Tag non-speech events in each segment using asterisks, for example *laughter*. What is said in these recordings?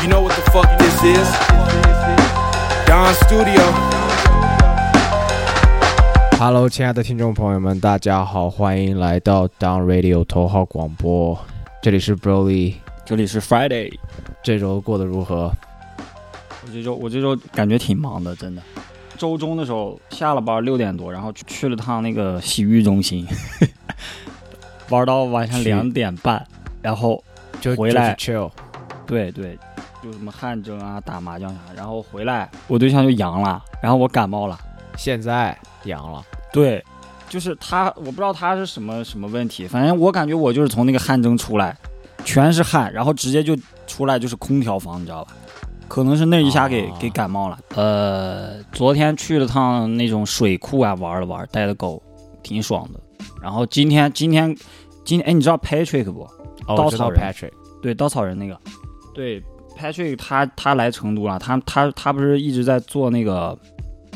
You know what the fuck this is? Don Studio. Hello，亲爱的听众朋友们，大家好，欢迎来到 Down Radio 头号广播，这里是 Broly，这里是 Friday。这周过得如何？我这周我这周感觉挺忙的，真的。周中的时候下了班六点多，然后去去了趟那个洗浴中心，*laughs* 玩到晚上去两点半，然后就回来就 chill，对对，就什么汗蒸啊、打麻将啥，然后回来我对象就阳了，然后我感冒了。现在阳了，对，就是他，我不知道他是什么什么问题，反正我感觉我就是从那个汗蒸出来，全是汗，然后直接就出来就是空调房，你知道吧？可能是那一下给、哦给感冒了。呃，昨天去了趟那种水库啊，玩了玩，带的狗，挺爽的。然后今天今天今天，哎，你知道 Patrick 不？稻草人 Patrick，对，稻草人那个，对，Patrick 他他来成都了，他他他不是一直在做那个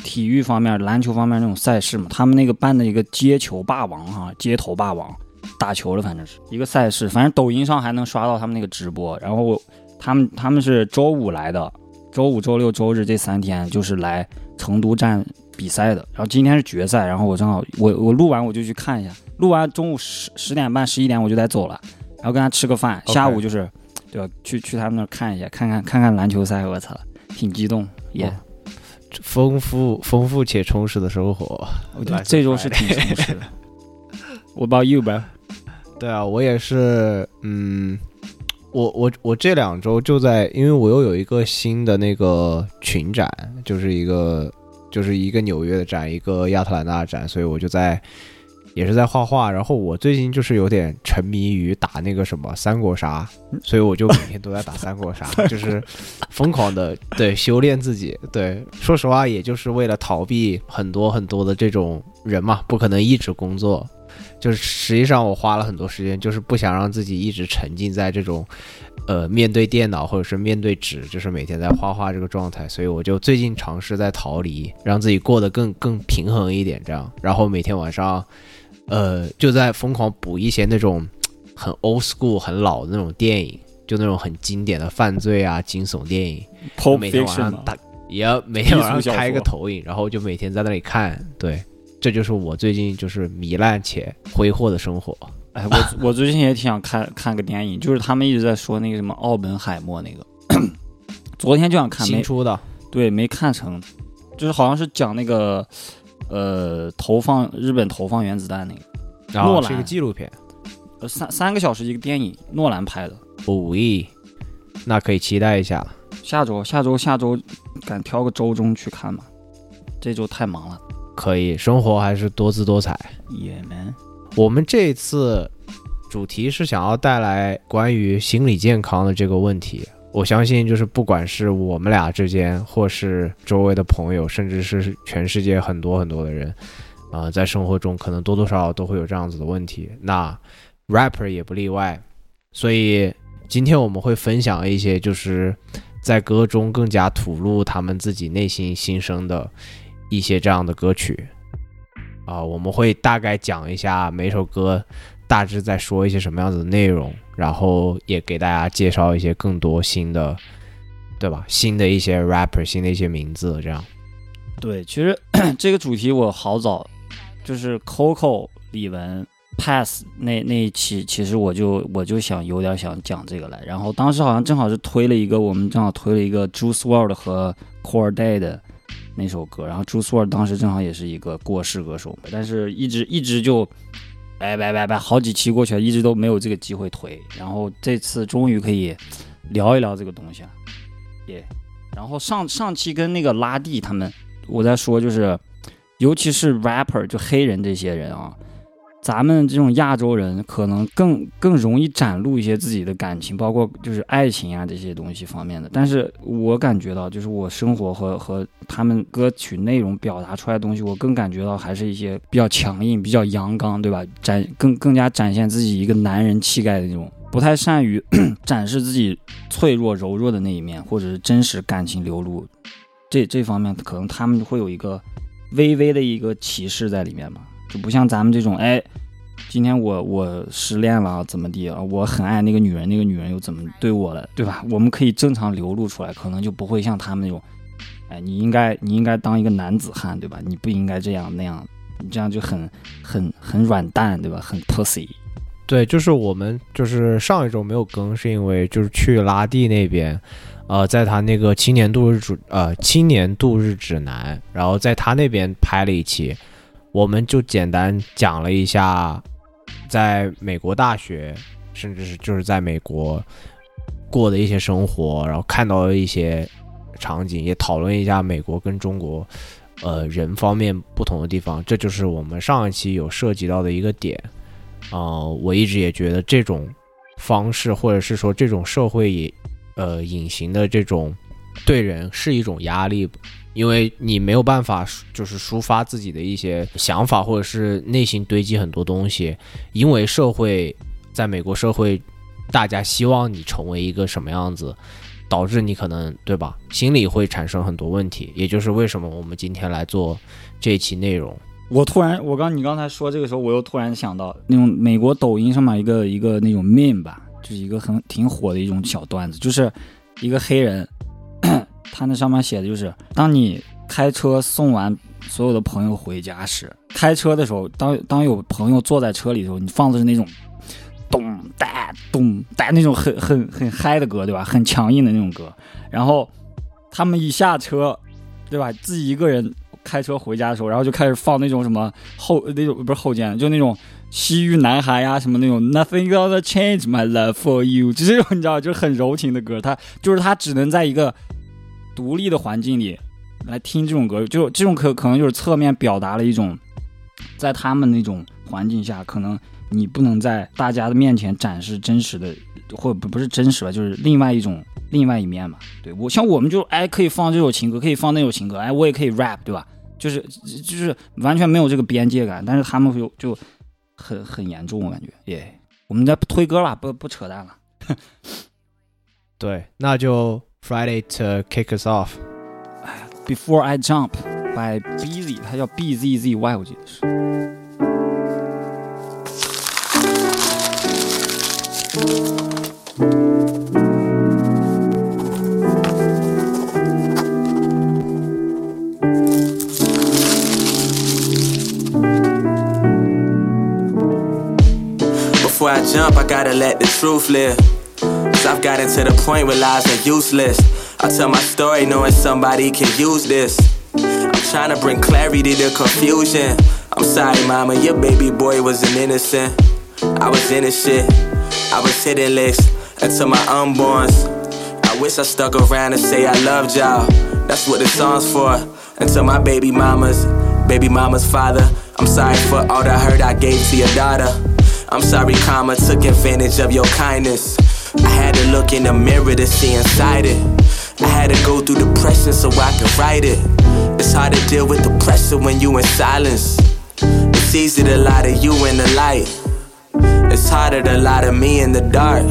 体育方面、篮球方面那种赛事嘛？他们那个办的一个街球霸王哈，街头霸王，打球的反正是一个赛事，反正抖音上还能刷到他们那个直播。然后他们他们是周五来的，周五、周六、周日这三天就是来成都站比赛的。然后今天是决赛，然后我正好我我录完我就去看一下，录完中午十十点半、十一点我就得走了。然后跟他吃个饭，下午就是，对吧？去去他们那儿看一下，看看看看篮球赛，我操，挺激动，也、哦丰富丰富且充实的生活。我觉得这周是挺充实的。*laughs* 我 about you, bro？对啊，我也是，嗯，我我我这两周就在，因为我又有一个新的那个群展，就是一个就是一个纽约的展，一个亚特兰大的展，所以我就在也是在画画。然后我最近就是有点沉迷于打那个什么三国杀，所以我就每天都在打三国杀，就是疯狂的对修炼自己。对，说实话，也就是为了逃避很多很多的这种人嘛，不可能一直工作。就是实际上我花了很多时间，就是不想让自己一直沉浸在这种，呃，面对电脑或者是面对纸，就是每天在画画这个状态，所以我就最近尝试在逃离，让自己过得更更平衡一点，这样，然后每天晚上，呃，就在疯狂补一些那种很 old school 很老的那种电影，就那种很经典的犯罪啊惊悚电影每天晚上打，也要每天晚上开一个投影，然后就每天在那里看，对，这就是我最近就是糜烂且挥霍的生活。哎，我我最近也挺想看看个电影，就是他们一直在说那个什么奥本海默那个，*coughs* 昨天就想看，没新出的对没看成，就是好像是讲那个呃投放日本投放原子弹那个，诺兰然后是一个纪录片，呃三三个小时一个电影，诺兰拍的。五亿，那可以期待一下。下周下周下周敢挑个周中去看吗？这周太忙了。可以，生活还是多姿多彩。也门我们这次主题是想要带来关于心理健康的这个问题。我相信，就是不管是我们俩之间，或是周围的朋友，甚至是全世界很多很多的人，啊、在生活中可能多多少少都会有这样子的问题。那 rapper 也不例外。所以今天我们会分享一些，就是在歌中更加吐露他们自己内心心声的一些这样的歌曲。啊、我们会大概讲一下每首歌大致在说一些什么样子的内容，然后也给大家介绍一些更多新的，对吧？新的一些 rapper，新的一些名字，这样。对，其实这个主题我好早，就是 Coco 李玟 Pass 那那一期，其实我就我就想有点想讲这个来，然后当时好像正好是推了一个，我们正好推了一个 Juice WRLD 和 Core Day 的那首歌，然后 Juice WRLD 当时正好也是一个过世歌手，但是一直一直就。拜拜拜拜，好几期过去了，一直都没有这个机会推，然后这次终于可以聊一聊这个东西了，耶、然后上上期跟那个拉蒂他们，我在说就是，尤其是 rapper 就黑人这些人啊，咱们这种亚洲人可能更更容易展露一些自己的感情，包括就是爱情啊这些东西方面的。但是我感觉到，就是我生活和和他们歌曲内容表达出来的东西，我更感觉到还是一些比较强硬、比较阳刚，对吧？展更更加展现自己一个男人气概的那种，不太善于 *coughs* 展示自己脆弱、柔弱的那一面，或者是真实感情流露。这这方面可能他们会有一个微微的一个歧视在里面吧，就不像咱们这种哎，今天我我失恋了怎么地啊？我很爱那个女人，那个女人又怎么对我了，对吧？我们可以正常流露出来，可能就不会像他们那种，哎，你应该你应该当一个男子汉，对吧？你不应该这样那样，你这样就很很很软蛋，对吧？很 pussy。对，就是我们就是上一周没有更，是因为就是去拉蒂那边，呃，在他那个青年度日主呃青年度日指南，然后在他那边拍了一期，我们就简单讲了一下，在美国大学，甚至是就是在美国过的一些生活，然后看到的一些场景，也讨论一下美国跟中国呃人方面不同的地方，这就是我们上一期有涉及到的一个点。啊，我一直也觉得这种方式，或者是说这种社会也呃隐形的这种对人是一种压力，因为你没有办法就是抒发自己的一些想法，或者是内心堆积很多东西，因为社会在美国社会，大家希望你成为一个什么样子，导致你可能对吧，心里会产生很多问题，也就是为什么我们今天来做这期内容。我突然，我刚你刚才说这个时候，我又突然想到那种美国抖音上面一个一个那种 meme 吧，就是一个很挺火的一种小段子，就是一个黑人，他那上面写的就是，当你开车送完所有的朋友回家时，开车的时候，当当有朋友坐在车里的时候，你放的是那种咚哒咚哒那种很很很嗨的歌，对吧？很强硬的那种歌，然后他们一下车，对吧？自己一个人。开车回家的时候，然后就开始放那种什么后那种不是后肩，就那种西域男孩呀，什么那种 Nothing gonna change my love for you，就这种你知道，就是很柔情的歌。他就是他只能在一个独立的环境里来听这种歌，就这种可可能就是侧面表达了一种，在他们那种环境下，可能你不能在大家的面前展示真实的，或不不是真实吧，就是另外一种另外一面嘛。对我像我们就哎可以放这首情歌，可以放那首情歌，哎我也可以 rap，对吧？就是就是完全没有这个边界感，但是他们就就很很严重，我感觉耶。我们再推歌吧，不不扯淡了。*laughs* 对，那就 Friday to kick us off。Before I jump by Busy，它叫 B Z Z Y，我记得是。Before I jump, I gotta let the truth live. I've gotten to the point where lies are useless. I tell my story knowing somebody can use this. I'm trying to bring clarity to confusion. I'm sorry, mama, your baby boy wasn't innocent. I was innocent. I was hitting licks until my unborns. I wish I stuck around and say I loved y'all. That's what the song's for. Until my baby mama's, baby mama's father. I'm sorry for all the hurt I gave to your daughter. I'm sorry, karma took advantage of your kindness. To look in the mirror to see inside it. I had to go through depression so I could write it. It's hard to deal with the pressure when you in silence. It's easy to lie to you in the light. It's harder to lie to me in the dark.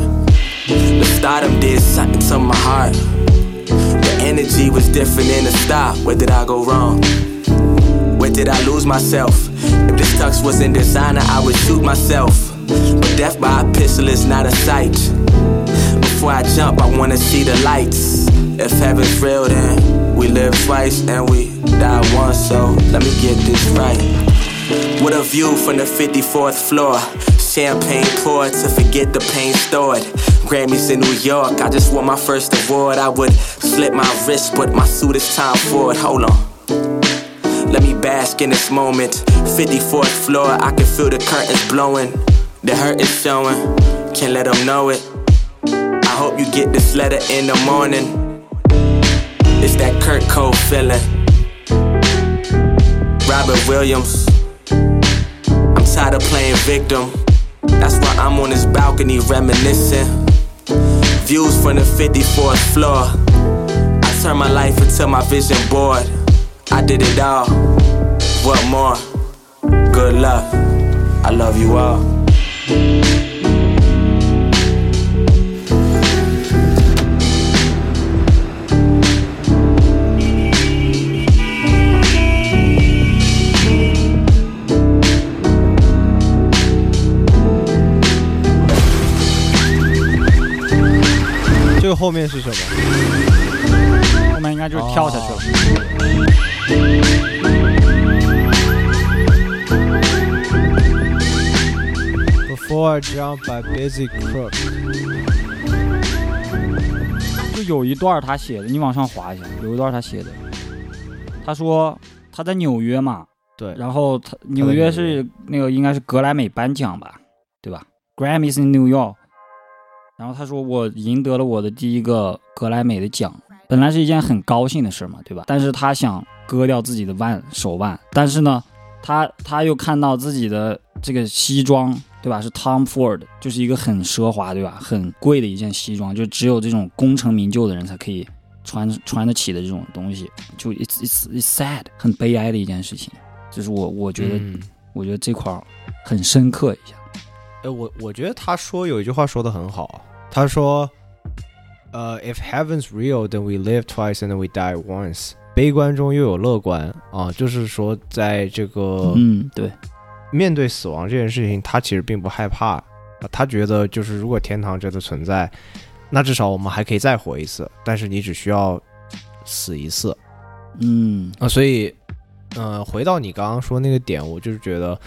The stardom did something to my heart. The energy was different in the start. Where did I go wrong? Where did I lose myself? If this tux was in designer, I would shoot myself. But death by a pistol is not a sight. Before I jump, I wanna see the lights. If heaven's real, then we live twice and we die once. So let me get this right. With a view from the 54th floor. Champagne poured to forget the pain stored. Grammys in New York, I just won my first award. I would slip my wrist, but my suit is time for it. Hold on. Let me bask in this moment. 54th floor, I can feel the curtains blowing. The hurt is showing, can't let them know it. You get this letter in the morning. It's that Kurt Cole feeling. Robert Williams. I'm tired of playing victim. That's why I'm on this balcony reminiscing. Views from the 54th floor. I turn my life into my vision board. I did it all. What more? Good luck. I love you all. 面是什么？后面应该就是跳下去了。Before I jump, I busy crook。就有一段他写的，你往上滑一下，有一段他写的，他说他在纽约嘛，对，然后他纽约是那个应该是格莱美颁奖吧，对吧？Grammys in New York。然后他说我赢得了我的第一个格莱美的奖，本来是一件很高兴的事嘛，对吧？但是他想割掉自己的腕手腕，但是呢，他他又看到自己的这个西装，对吧？是 Tom Ford，就是一个很奢华，对吧？很贵的一件西装，就只有这种功成名就的人才可以穿穿得起的这种东西，就 it's it's it's sad，很悲哀的一件事情。就是我我觉得、嗯我觉得这块儿很深刻一下。哎，我我觉得他说有一句话说的很好啊，他说，呃，If heaven's real, then we live twice and then we die once。悲观中又有乐观啊，就是说，在这个嗯，对，面对死亡这件事情，他其实并不害怕，啊他觉得就是如果天堂真的存在，那至少我们还可以再活一次，但是你只需要死一次。嗯。啊，所以，呃，回到你刚刚说那个点，我就是觉得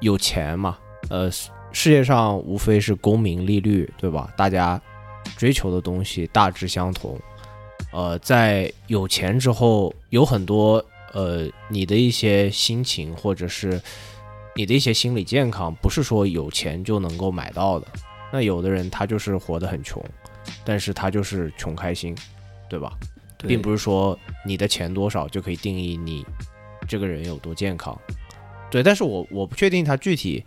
有钱嘛，呃，世世界上无非是功名利禄，对吧？大家追求的东西大致相同，呃，在有钱之后，有很多呃，你的一些心情或者是你的一些心理健康，不是说有钱就能够买到的。那有的人他就是活得很穷，但是他就是穷开心，对吧？对并不是说你的钱多少就可以定义你这个人有多健康。对，但是我我不确定他具体，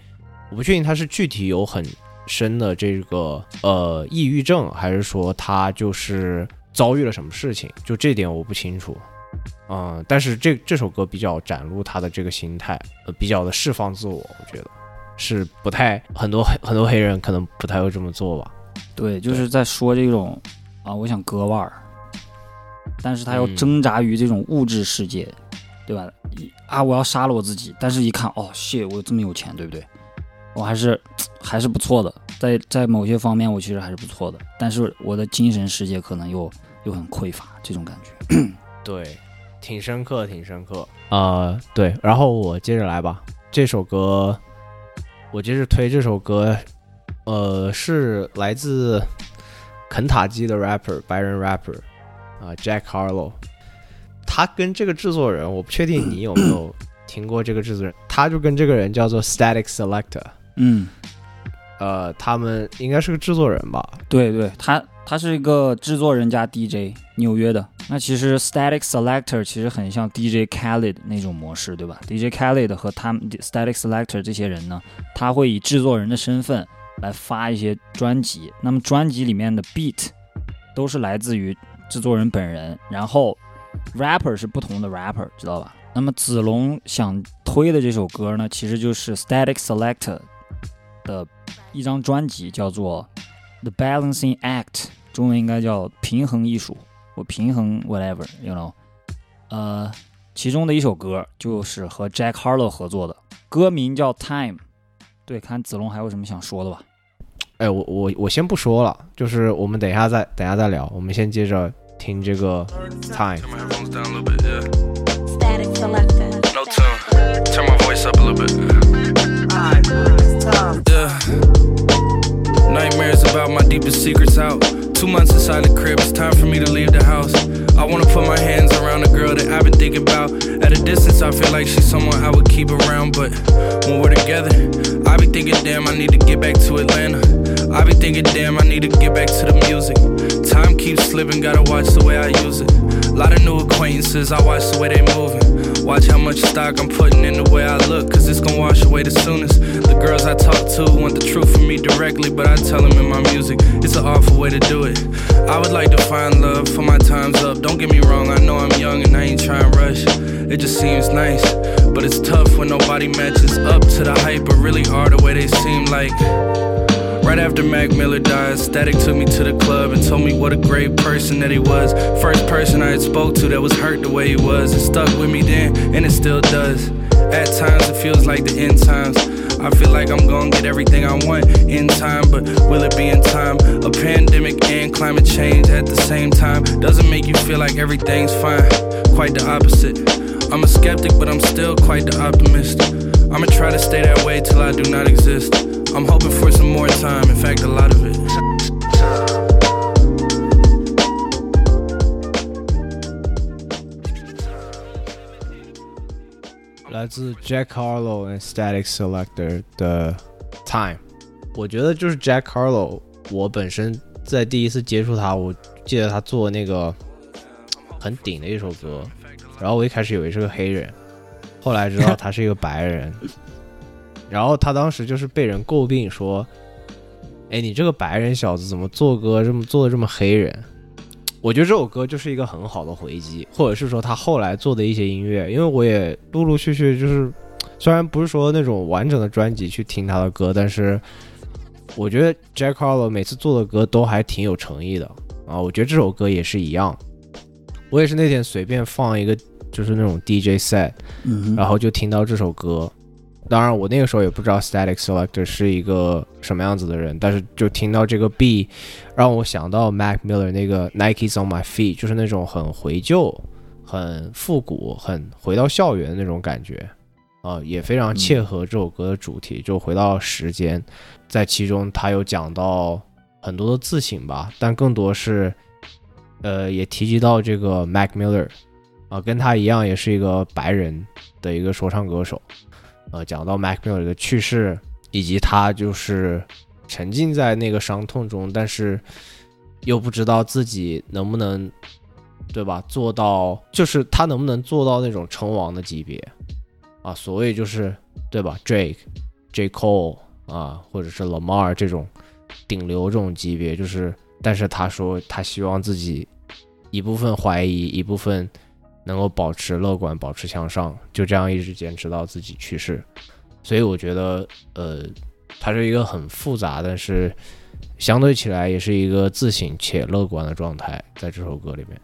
我不确定他是具体有很深的这个呃抑郁症，还是说他就是遭遇了什么事情，就这点我不清楚。嗯，但是这这首歌比较展露他的这个心态，呃，比较的释放自我，我觉得是不太很多黑很多黑人可能不太会这么做吧。对，就是在说这种啊，我想割腕儿，但是他要嗯挣扎于这种物质世界，对吧？一啊，我要杀了我自己，但是一看，哦，谢，我这么有钱，对不对？我还是还是不错的，在在某些方面我其实还是不错的，但是我的精神世界可能又又很匮乏，这种感觉。*coughs* 对，挺深刻，挺深刻。呃，对，然后我接着来吧。这首歌，我接着推这首歌，呃，是来自肯塔基的 rapper 白人 rapper 啊、Jack Harlow。他跟这个制作人，我不确定你有没有 *coughs* 听过这个制作人，他就跟这个人叫做 Static Selector。嗯，呃，他们应该是个制作人吧？对对，他他是一个制作人加 DJ，纽约的。那其实 Static Selector 其实很像 DJ Khaled 那种模式，对吧？DJ Khaled 和他们 Static Selector 这些人呢，他会以制作人的身份来发一些专辑。那么专辑里面的 beat 都是来自于制作人本人，然后 rapper 是不同的 rapper，知道吧？那么子龙想推的这首歌呢，其实就是 Static Selector 的一张专辑，叫做 The Balancing Act，中文应该叫平衡艺术，我平衡 whatever，you know，呃，其中的一首歌就是和 Jack Harlow 合作的，歌名叫 Time。对，看子龙还有什么想说的吧？哎，我我我先不说了，就是我们等一下再等一下再聊，我们先接着听这个 Time。Turn my headphones down a little bit, yeah. Static selector. No tune. Turn my voice up a little bit. Yeah. Nightmares about my deepest secrets out. Two months inside the crib, it's time for me to leave the house. I wanna put my hands around a girl that I've been thinking about. At a distance, I feel like she's someone I would keep around, but when we're together, I be thinking, damn, I need to get back to Atlanta. I be thinking, damn, I need to get back to the music. Time keeps slipping, gotta watch the way I use it. A Lot of new acquaintances, I watch the way they moving. Watch how much stock I'm putting in the way I look, cause it's gonna wash away the soonest. The girls I talk to want the truth from me directly, but I tell them in my music, it's an awful way to do it. I would like to find love for my time's up. Don't get me wrong, I know I'm young and I ain't trying to rush. It just seems nice, but it's tough when nobody matches up to the hype, but really are the way they seem like. Right after Mac Miller died, Static took me to the club and told me what a great person that he was. First person I had spoke to that was hurt the way he was. It stuck with me then, and it still does. At times it feels like the end times. I feel like I'm gonna get everything I want in time, but will it be in time? A pandemic and climate change at the same time doesn't make you feel like everything's fine. Quite the opposite. I'm a skeptic, but I'm still quite the optimist. I'ma try to stay that way till I do not exist. I'm hoping for some more time, in fact, a lot of it. 来自 Jack Harlow and Static Selector 的 Time，我觉得就是 Jack Harlow。我本身在第一次接触他，我记得他做那个很顶的一首歌，然后我一开始以为是个黑人，后来知道他是一个白人，*laughs* 然后他当时就是被人诟病说：“哎，你这个白人小子怎么做歌这么做的这么黑人？”我觉得这首歌就是一个很好的回击，或者是说他后来做的一些音乐，因为我也陆陆续续就是，*tsk* 虽然不是说那种完整的专辑去听他的歌，但是我觉得 Jack Harlow 每次做的歌都还挺有诚意的啊。我觉得这首歌也是一样，我也是那天随便放一个就是那种 DJ set，然后就听到这首歌。当然，我那个时候也不知道 Static Selector 是一个什么样子的人，但是就听到这个 B，让我想到 Mac Miller 那个 Nikes on My Feet，就是那种很怀旧、很复古、很回到校园的那种感觉，啊，也非常切合这首歌的主题，就回到时间，在其中他有讲到很多的自省吧，但更多是，呃，也提及到这个 Mac Miller，啊，跟他一样也是一个白人的一个说唱歌手。呃，讲到 Mac Miller 的去世，以及他就是沉浸在那个伤痛中，但是又不知道自己能不能，对吧？做到就是他能不能做到那种称王的级别啊？所谓就是对吧？Drake、J Cole 啊，或者是 Lamar 这种顶流这种级别，就是，但是他说他希望自己一部分怀疑，一部分。能够保持乐观，保持向上，就这样一直坚持到自己去世。所以我觉得，呃，他是一个很复杂，但是相对起来也是一个自省且乐观的状态，在这首歌里面。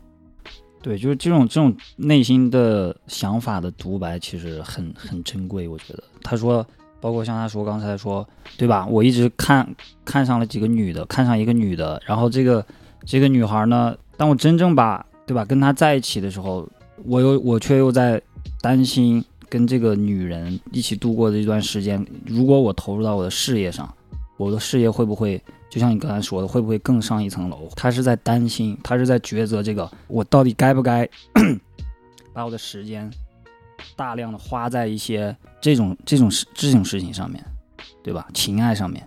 对，就是这种这种内心的想法的独白，其实很很珍贵。我觉得他说，包括像他说刚才说，对吧？我一直看看上了几个女的，看上一个女的，然后这个这个女孩呢，当我真正把对吧跟她在一起的时候。我又我却又在担心跟这个女人一起度过的一段时间，如果我投入到我的事业上，我的事业会不会就像你刚才说的，会不会更上一层楼？他是在担心，他是在抉择这个，我到底该不该 *clears throat* 把我的时间大量的花在一些这种这种事这种事情上面，对吧？情爱上面，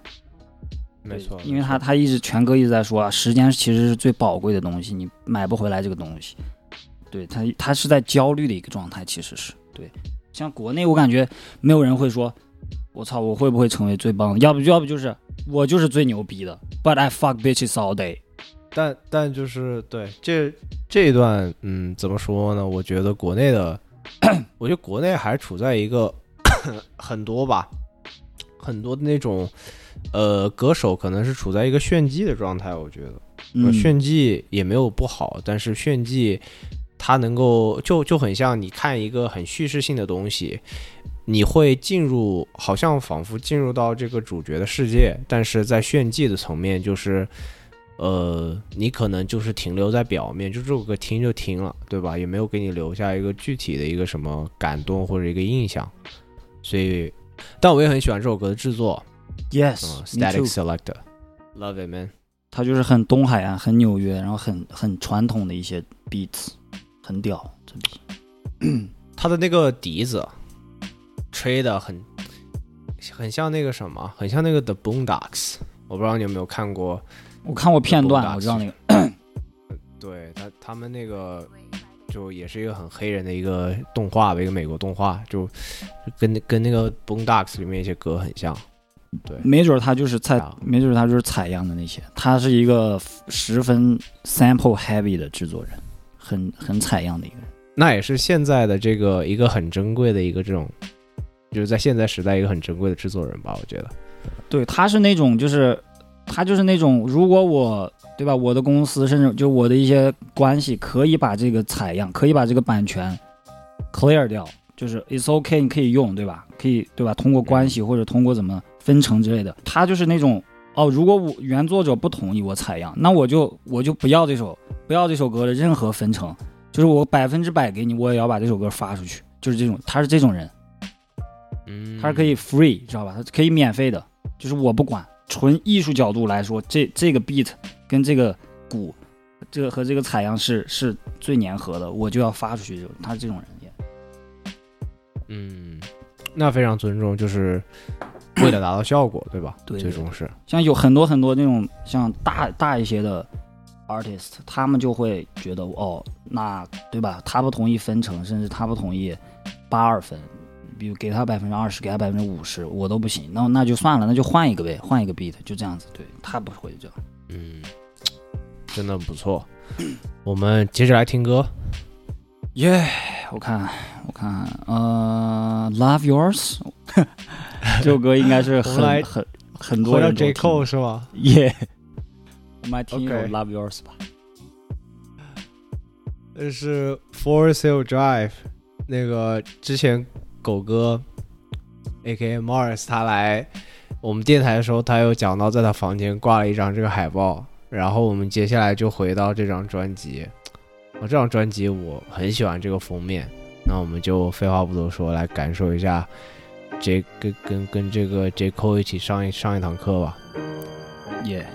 没错，因为他他一直全哥一直在说啊，时间其实是最宝贵的东西，你买不回来这个东西。对他，他是在焦虑的一个状态，其实是对。像国内，我感觉没有人会说，我操，我会不会成为最棒的？要不，要不就是我就是最牛逼的。But I fuck bitches all day。但但就是对这这一段，嗯，怎么说呢？我觉得国内的，我觉得国内还处在一个很多吧，很多的那种呃歌手可能是处在一个炫技的状态。我觉得炫技也没有不好，但是炫技。它能够就就很像你看一个很叙事性的东西，你会进入，好像仿佛进入到这个主角的世界，但是在炫技的层面，就是，呃，你可能就是停留在表面，就这首歌听就听了，对吧？也没有给你留下一个具体的一个什么感动或者一个印象，所以，但我也很喜欢这首歌的制作，Yes，Static Selector，Love it man，它就是很东海岸、很纽约，然后很很传统的一些 beats。很屌，真的。*clears throat* 他的那个笛子吹的很，很像那个什么，很像那个 The Boondocks。我不知道你有没有看过，我看过片段，我知道那个。对他，他们那个就也是一个很黑人的一个动画吧，一个美国动画，就跟跟那个 Boondocks 里面一些歌很像。对，没准他就是采，没准他就是采样的那些。他是一个十分 sample heavy 的制作人。很很采样的一个人，那也是现在的这个一个很珍贵的一个这种，就是在现在时代一个很珍贵的制作人吧，我觉得。对，他是那种，就是他就是那种，如果我对吧，我的公司甚至就我的一些关系可以把这个采样，可以把这个版权 clear 掉，就是 it's OK，你可以用，对吧？可以，对吧？通过关系或者通过怎么分成之类的，他就是那种哦，如果我原作者不同意我采样，那我就我就不要这首不要这首歌的任何分成，就是我百分之百给你，我也要把这首歌发出去，就是这种，他是这种人，嗯，他是可以 free，知道吧？他可以免费的，就是我不管，纯艺术角度来说，这这个 beat 跟这个鼓，这个和这个采样是是最粘合的，我就要发出去，就他是这种人也。嗯，那非常尊重，就是为了达到效果，对吧？对最终是，像有很多很多那种像大大一些的 artist，他们就会觉得哦，那对吧？他不同意分成，甚至他不同意八二分，比如给他百分之二十，给他百分之五十，我都不行。那那就算了，那就换一个呗，换一个 beat，就这样子。对他不会这样。嗯，真的不错。我们接着来听歌，耶、我看我看，呃，Love Yours 这首歌应该是很很很多回到人都 J 听 Cole 是吗？耶我们来听一首 Love Yours 吧。这是 Forest Hill Drive，那个之前狗哥 A.K.A. Mars 他来我们电台的时候，他有讲到在他房间挂了一张这个海报，然后我们接下来就回到这张专辑。我这张专辑我很喜欢这个封面，那我们就废话不多说，来感受一下 J 跟跟跟这个 J Cole 一起上一上一堂课吧。耶、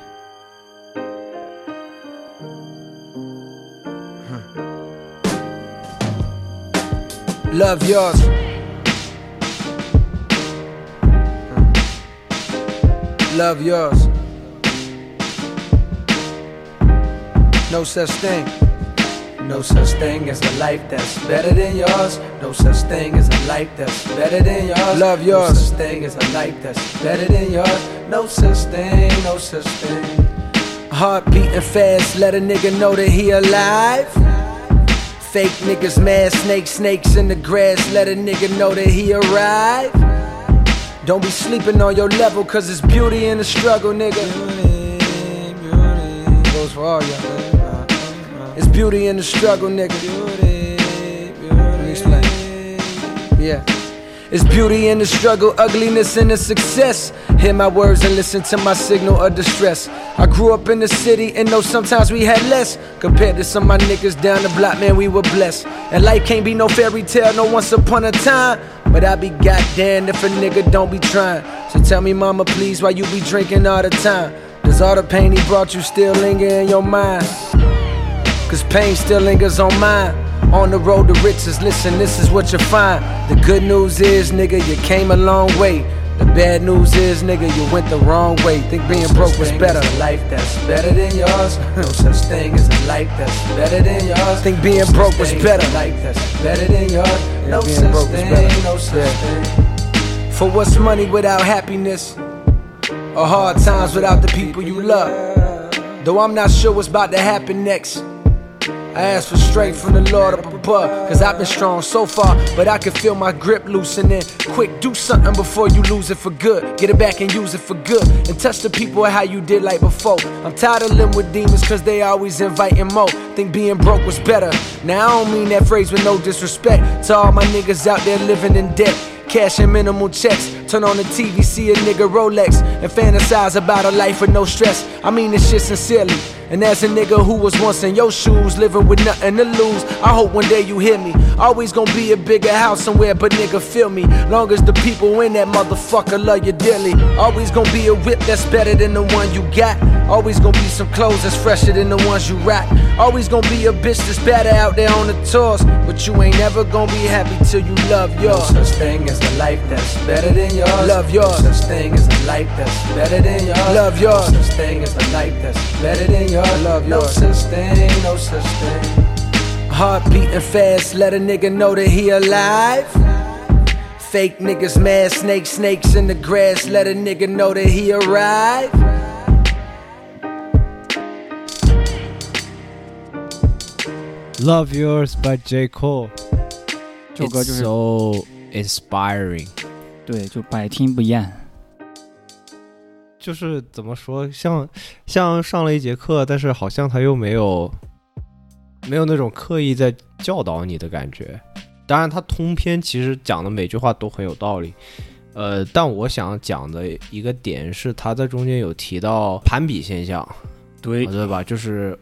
Love yours. Love yours. No such thing. No such thing as a life that's better than yours. No such thing as a life that's better than yours. Love yours. No such thing as a life that's better than yours. No such thing, no such thing. Heart beating fast, let a nigga know that he alive. Fake niggas, mad snakes, snakes in the grass. Let a nigga know that he arrived. Don't be sleeping on your level, cause it's beauty in the struggle, nigga. Beauty, beauty. Goes for all y'all. Beauty in the struggle, nigga. Let me explain. Yeah. It's beauty in the struggle, ugliness in the success. Hear my words and listen to my signal of distress. I grew up in the city and know sometimes we had less. Compared to some of my niggas down the block, man, we were blessed. And life can't be no fairy tale, no once upon a time. But I be goddamn if a nigga don't be trying. So tell me, mama, please, why you be drinking all the time? Does all the pain he brought you still linger in your mind? Cause pain still lingers on mine. On the road to riches, listen, this is what you find. The good news is, nigga, you came a long way. The bad news is, nigga, you went the wrong way. Think being broke was better. A life that's better than yours. No such thing as a life that's better than yours. Think being broke was better. Life that's better than yours. No such thing, no such thing. For what's money without happiness? Or hard times without the people you love? Though I'm not sure what's about to happen next. I ask for strength from the Lord up above. Cause I've been strong so far, but I can feel my grip loosening. Quick, do something before you lose it for good. Get it back and use it for good. And touch the people how you did like before. I'm tired of living with demons cause they always inviting more. Think being broke was better. Now I don't mean that phrase with no disrespect to all my niggas out there living in debt. Cashing minimal checks. Turn on the TV, see a nigga Rolex, and fantasize about a life with no stress. I mean this shit sincerely. And as a nigga who was once in your shoes, living with nothing to lose, I hope one day you hear me. Always gonna be a bigger house somewhere, but nigga, feel me. Long as the people in that motherfucker love you dearly. Always gonna be a whip that's better than the one you got. Always gonna be some clothes that's fresher than the ones you rock. Always gonna be a bitch that's better out there on the tours. But you ain't never gonna be happy till you love yours. No such thing as a life that's better than yours. Love yours. No such thing as a life that's better than yours. Love yours. No such thing as a life that's better than yours. Love yours. No such thing, no such thing. Heart beating fast, let a nigga know that he alive. Fake niggas mad, snakes, snakes in the grass, let a nigga know that he arrived. Love Yours by J. Cole. It's so inspiring. 对，就百听不厌。就是怎么说，像像上了一节课，但是好像他又没有没有那种刻意在教导你的感觉，当然，他通篇其实讲的每句话都很有道理。呃，但我想讲的一个点是，他在中间有提到攀比现象，对对吧？就是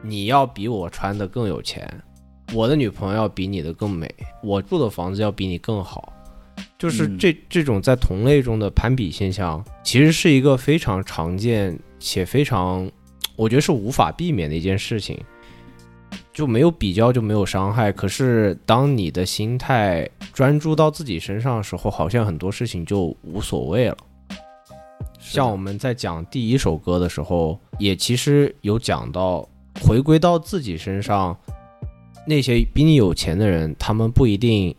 你要比我穿的更有钱，我的女朋友要比你的更美，我住的房子要比你更好，就是嗯这这种在同类中的攀比现象，其实是一个非常常见且非常，我觉得是无法避免的一件事情。就没有比较就没有伤害，可是当你的心态专注到自己身上的时候，好像很多事情就无所谓了。像我们在讲第一首歌的时候，也其实有讲到，回归到自己身上，那些比你有钱的人，他们不一定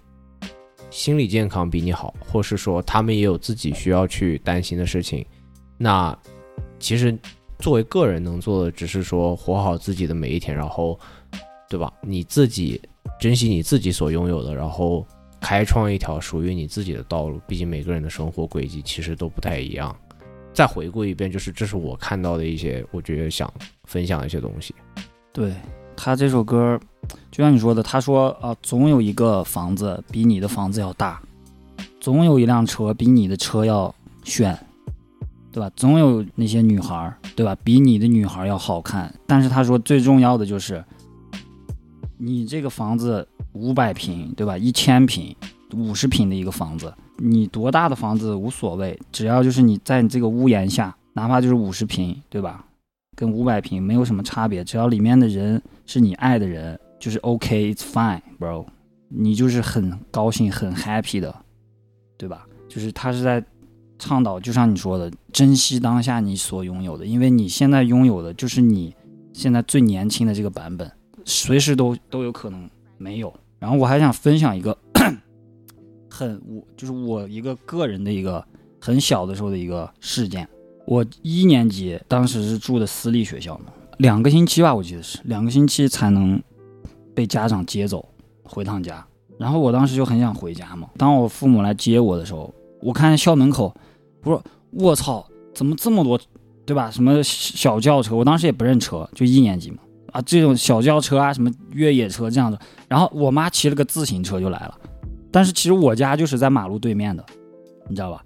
心理健康比你好，或是说他们也有自己需要去担心的事情。那其实作为个人能做的，只是说活好自己的每一天，然后，对吧？你自己珍惜你自己所拥有的，然后开创一条属于你自己的道路。毕竟每个人的生活轨迹其实都不太一样。再回顾一遍，就是这是我看到的一些，我觉得想分享一些东西。对他这首歌，就像你说的，他说啊，总有一个房子比你的房子要大，总有一辆车比你的车要炫，对吧？总有那些女孩儿，对吧？比你的女孩要好看。但是他说最重要的就是，你这个房子五百平，对吧？一千平、五十平的一个房子，你多大的房子无所谓，只要就是你在你这个屋檐下，哪怕就是五十平，对吧？跟五百平没有什么差别，只要里面的人是你爱的人，就是 OK，it's fine，bro，你就是很高兴、很 happy 的，对吧？就是他是在倡导，就像你说的，珍惜当下你所拥有的，因为你现在拥有的就是你现在最年轻的这个版本，随时都都有可能没有。然后我还想分享一个 *coughs* 很我就是我一个个人的一个很小的时候的一个事件。我一年级当时是住的私立学校嘛，两个星期吧，我记得是两个星期才能被家长接走回趟家。然后我当时就很想回家嘛。当我父母来接我的时候，我看校门口，我说我操，怎么这么多，对吧？什么小轿车，我当时也不认车，就一年级嘛，啊，这种小轿车啊，什么越野车这样的。然后我妈骑了个自行车就来了，但是其实我家就是在马路对面的，你知道吧？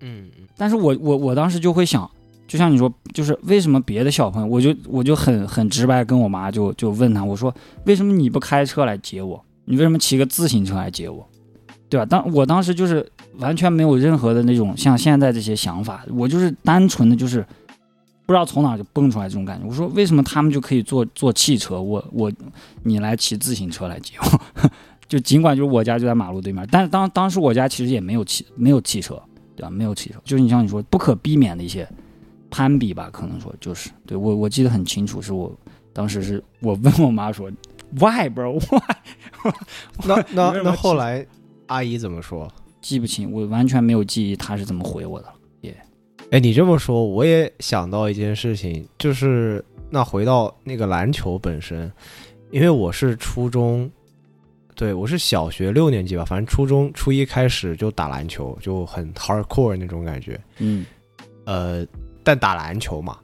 嗯嗯，但是我我我当时就会想，就像你说，就是为什么别的小朋友，我就我就很很直白跟我妈就就问他，我说为什么你不开车来接我？你为什么骑个自行车来接我？对吧？当我当时就是完全没有任何的那种像现在这些想法，我就是单纯的就是不知道从哪就蹦出来这种感觉。我说为什么他们就可以坐坐汽车，我我你来骑自行车来接我？*laughs* 就尽管就是我家就在马路对面，但是当当时我家其实也没有汽没有汽车。对吧？没有汽车，就是你像你说不可避免的一些攀比吧，可能说就是对我我记得很清楚，是我当时是我问我妈说，Why bro why？那 *laughs* 那那后来阿姨怎么说？记不清，我完全没有记忆她是怎么回我的。哎，你这么说，我也想到一件事情，就是那回到那个篮球本身，因为我是初中，对我是小学六年级吧，反正初中初一开始就打篮球，就很 hardcore 那种感觉。嗯呃，但打篮球嘛，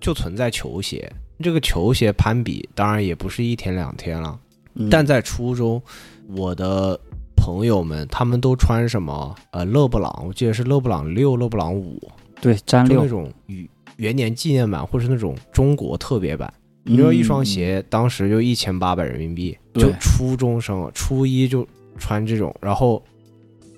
就存在球鞋，这个球鞋攀比，当然也不是一天两天了。嗯，但在初中，我的朋友们他们都穿什么？呃，勒布朗，我记得是勒布朗六、勒布朗五。对占六就那，种与元年纪念版，或是那种中国特别版。你你说一双鞋当时就一千八百人民币，就初中生初一就穿这种，然后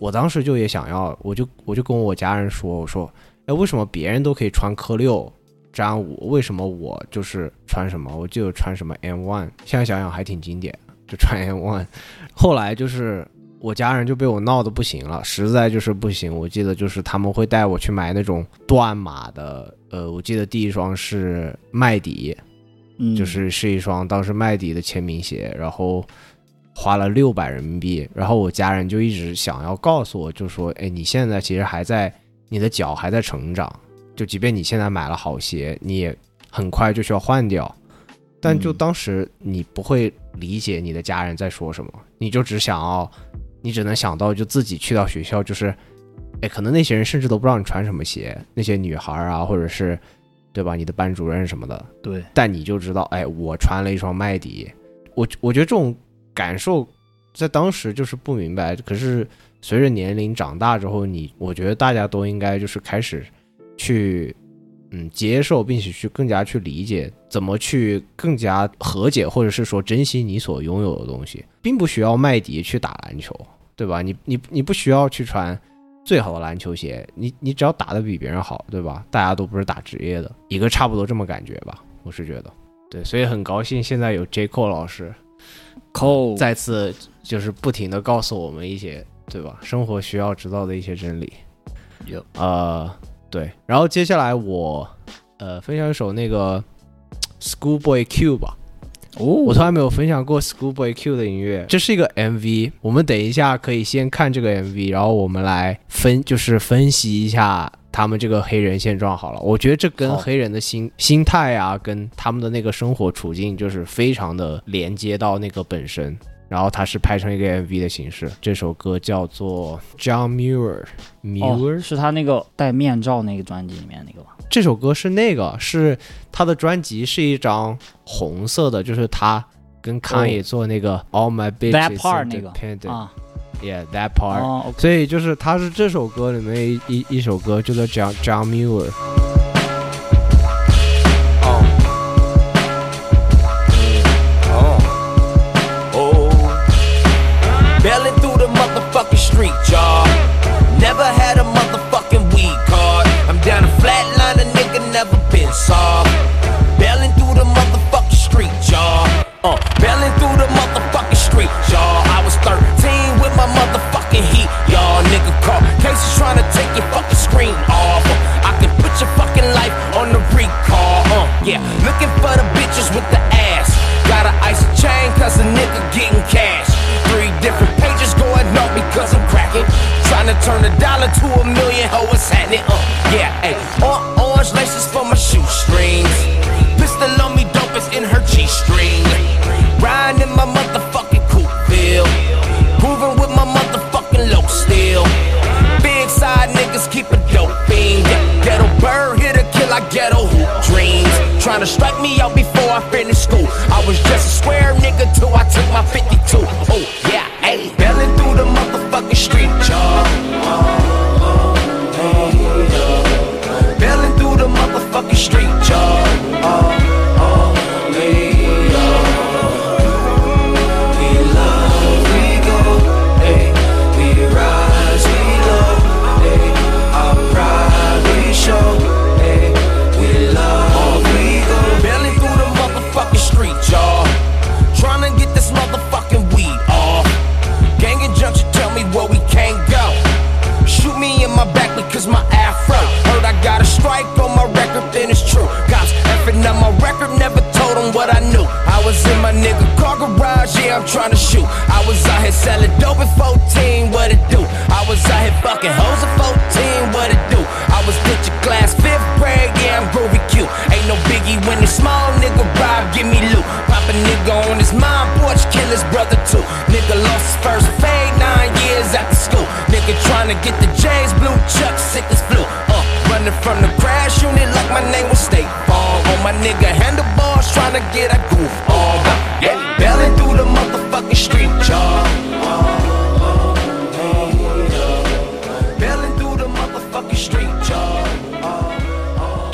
我当时就也想要，我就我就跟我家人说，我说，哎，为什么别人都可以穿科六、詹五，为什么我就是穿什么，我就穿什么 M one？现在想想还挺经典，就穿 M one。后来就是我家人就被我闹得不行了，实在就是不行。我记得就是他们会带我去买那种断码的，呃，我记得第一双是麦迪，嗯就是是一双当时麦迪的签名鞋，然后花了六百人民币。然后我家人就一直想要告诉我，就说：“哎，你现在其实还在，你的脚还在成长，就即便你现在买了好鞋，你也很快就需要换掉。”但就嗯当时你不会理解你的家人在说什么，你就只想要，你只能想到就自己去到学校，就是，哎，可能那些人甚至都不知道你穿什么鞋，那些女孩啊，或者是，对吧？你的班主任什么的，对，但你就知道，哎，我穿了一双麦迪，我我觉得这种感受在当时就是不明白，可是随着年龄长大之后，你我觉得大家都应该就是开始去嗯接受，并且去更加去理解怎么去更加和解，或者是说珍惜你所拥有的东西，并不需要麦迪去打篮球，对吧？你你你不需要去穿最好的篮球鞋，你你只要打得比别人好，对吧？大家都不是打职业的，一个差不多这么感觉吧，我是觉得。对，所以很高兴现在有 J Cole 老师，Cole 再次就是不停的告诉我们一些，对吧？生活需要知道的一些真理。有呃，对，然后接下来我呃分享一首那个 Schoolboy Q 吧。哦，我从来没有分享过 Schoolboy Q 的音乐，这是一个 MV。我们等一下可以先看这个 MV，然后我们来分，就是分析一下他们这个黑人现状好了。我觉得这跟黑人的心心态啊，跟他们的那个生活处境，就是非常的连接到那个本身。然后它是拍成一个 MV 的形式。这首歌叫做 John Muir Muir，、哦，是他那个戴面罩那个专辑里面那个吧？这首歌是那个，是他的专辑是一张红色的，就是他跟 Kanye 做那个 All My Bitches That part 那个 Independent 啊，Yeah that part，、所以就是他是这首歌里面一一一首歌，就叫 John John Muir。Turn a dollar to a million, ho, what's happening? Uh, yeah, ayy. Or- orange laces for my shoestrings. Pistol on me, dope in her G string. Riding in my motherfucking coupe bill. Moving with my motherfucking low steel. Big side niggas keep a dope fiend. Ghetto bird hit a kill, I ghetto hoop dreams. Trying to strike me out before I finish school. I was just a square nigga till I took my 52.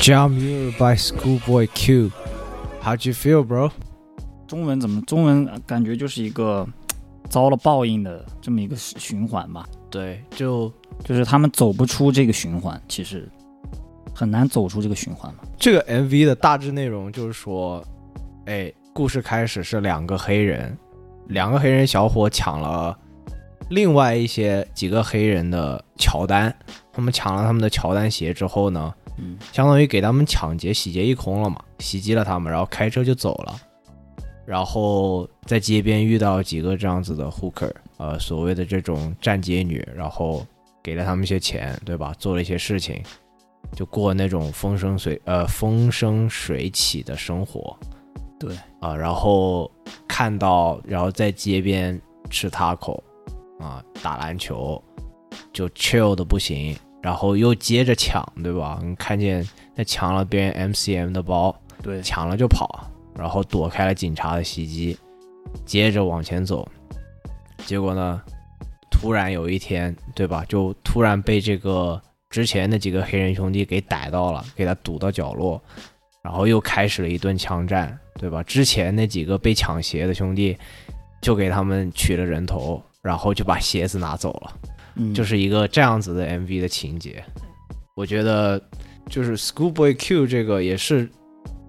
John Muir by Schoolboy Q。How'd you feel, bro？中文怎么？中文感觉就是一个遭了报应的这么一个循环吧，对，就就是他们走不出这个循环，其实很难走出这个循环嘛。这个 MV 的大致内容就是说，哎，故事开始是两个黑人，两个黑人小伙抢了另外一些几个黑人的乔丹，他们抢了他们的乔丹鞋之后呢，嗯，相当于给他们抢劫、洗劫一空了嘛，袭击了他们，然后开车就走了。然后在街边遇到几个这样子的 hooker，呃，所谓的这种站街女，然后给了他们一些钱，对吧？做了一些事情，就过那种风生水呃风生水起的生活对，啊、然后看到，然后在街边吃 taco 啊、打篮球，就 chill 的不行，然后又接着抢，对吧？你看见那抢了别人 MCM 的包，对，抢了就跑，然后躲开了警察的袭击，接着往前走，结果呢，突然有一天，对吧？就突然被这个之前那几个黑人兄弟给逮到了，给他堵到角落，然后又开始了一顿枪战，对吧？之前那几个被抢鞋的兄弟就给他们取了人头，然后就把鞋子拿走了。就是一个这样子的 MV 的情节。我觉得就是 Schoolboy Q 这个也是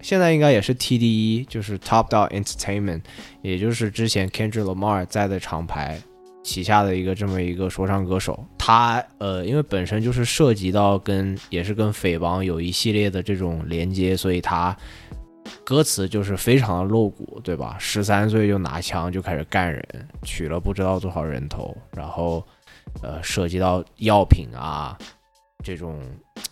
现在应该也是 TDE，就是 Top Dog Entertainment，也就是之前 Kendrick Lamar 在的厂牌旗下的一个这么一个说唱歌手。他呃，因为本身就是涉及到跟也是跟匪帮有一系列的这种连接，所以他歌词就是非常的露骨，对吧？十三岁就拿枪就开始干人，取了不知道多少人头，然后。呃，涉及到药品啊，这种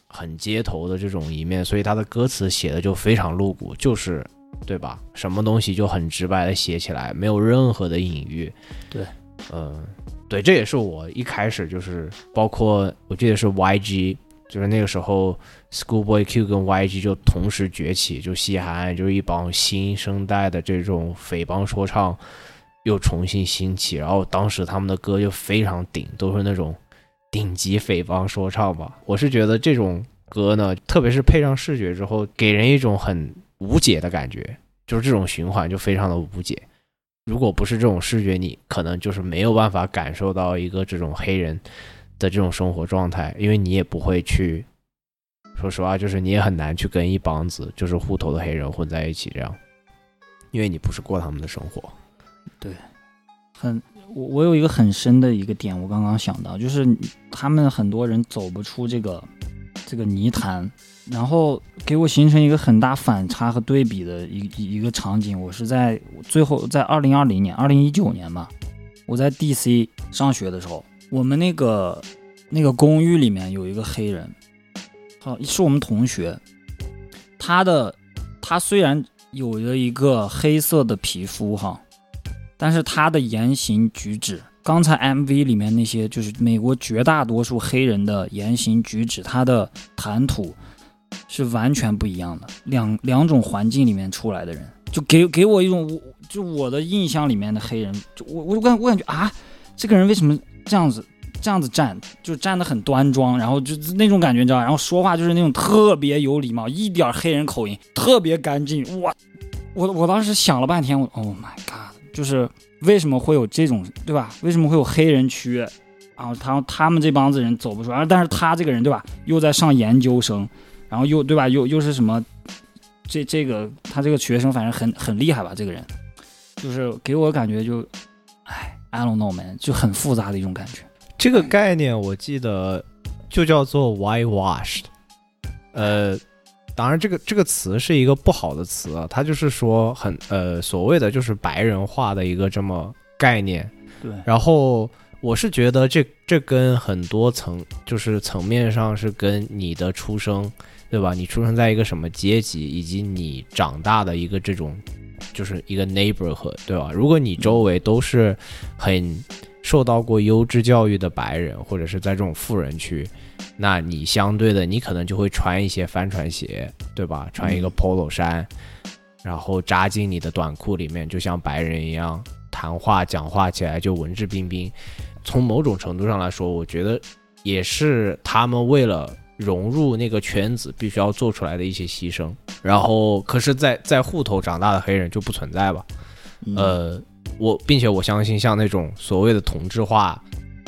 很街头的这种一面，所以他的歌词写的就非常露骨，就是对吧？什么东西就很直白的写起来，没有任何的隐喻。对，嗯，对，这也是我一开始就是包括我记得是 YG，就是那个时候 Schoolboy Q 跟 YG 就同时崛起，就西海岸就是一帮新生代的这种匪帮说唱。又重新兴起，然后当时他们的歌就非常顶，都是那种顶级匪帮说唱吧。我是觉得这种歌呢，特别是配上视觉之后，给人一种很无解的感觉，就是这种循环就非常的无解。如果不是这种视觉，你可能就是没有办法感受到一个这种黑人的这种生活状态，因为你也不会去，说实话，就是你也很难去跟一帮子就是户头的黑人混在一起这样，因为你不是过他们的生活。对，很我我有一个很深的一个点，我刚刚想到，就是他们很多人走不出这个这个泥潭，然后给我形成一个很大反差和对比的一一个场景。我是在最后在二零二零年、二零一九年吧，我在 DC 上学的时候，我们那个那个公寓里面有一个黑人，好是我们同学，他的他虽然有着一个黑色的皮肤哈。但是他的言行举止，刚才 MV 里面那些就是美国绝大多数黑人的言行举止，他的谈吐是完全不一样的。两两种环境里面出来的人，就给给我一种，我就我的印象里面的黑人，就我我感我感觉啊，这个人为什么这样子这样子站，就站得很端庄，然后就那种感觉，你知道然后说话就是那种特别有礼貌，一点黑人口音，特别干净。哇，我我当时想了半天，我 Oh my God。就是为什么会有这种，对吧？为什么会有黑人区？然后他他们这帮子人走不出来，但是他这个人，对吧？又在上研究生，然后又对吧？又又是什么？这这个他这个学生反正很很厉害吧？这个人就是给我感觉就，哎，I don't know man，就很复杂的一种感觉。这个概念我记得就叫做 whitewashed，呃。当然，这个这个词是一个不好的词啊，它就是说很呃所谓的就是白人化的一个这么概念。对。然后我是觉得这这跟很多层就是层面上是跟你的出生，对吧？你出生在一个什么阶级，以及你长大的一个这种就是一个 neighborhood，对吧？如果你周围都是很受到过优质教育的白人，或者是在这种富人区。那你相对的，你可能就会穿一些帆船鞋，对吧？穿一个 polo 衫，然后扎进你的短裤里面，就像白人一样，谈话讲话起来就文质彬彬。从某种程度上来说，我觉得也是他们为了融入那个圈子，必须要做出来的一些牺牲。然后，可是，在在户头长大的黑人就不存在吧？呃，我并且我相信，像那种所谓的同质化。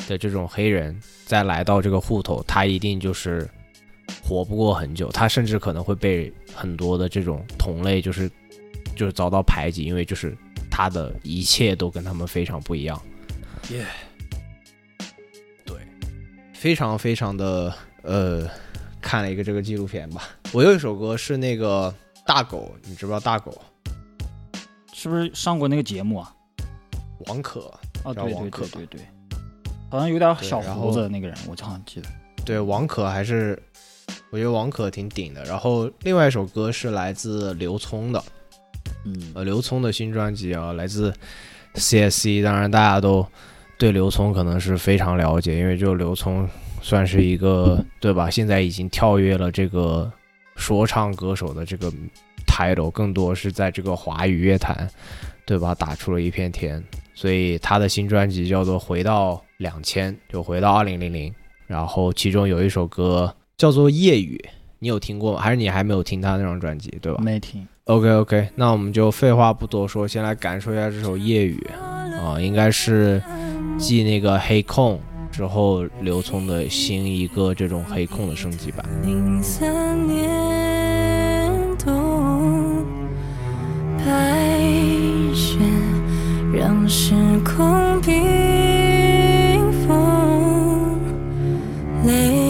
的这种黑人再来到这个户头，他一定就是活不过很久，他甚至可能会被很多的这种同类就是就是遭到排挤，因为就是他的一切都跟他们非常不一样。耶，对，非常非常的呃，看了一个这个纪录片吧。我有一首歌是那个大狗，你知不知道大狗？是不是上过那个节目啊？王可啊，对对对对对。好像有点小胡子那个人，我好像记得。对，王可还是，我觉得王可挺顶的。然后另外一首歌是来自刘聪的，嗯，呃，刘聪的新专辑啊，来自 CSC。当然，大家都对刘聪可能是非常了解，因为就刘聪算是一个，对吧？现在已经跳跃了这个说唱歌手的这个 title，更多是在这个华语乐坛，对吧？打出了一片天。所以他的新专辑叫做《回到两千》，就回到二零零零。然后其中有一首歌叫做《夜雨》，你有听过吗？还是你还没有听他那张专辑，对吧没听。？OK OK，那我们就废话不多说，先来感受一下这首《夜雨》啊，应该是继那个黑控之后刘聪的新一个这种黑控的升级版。零三年让时空冰封，泪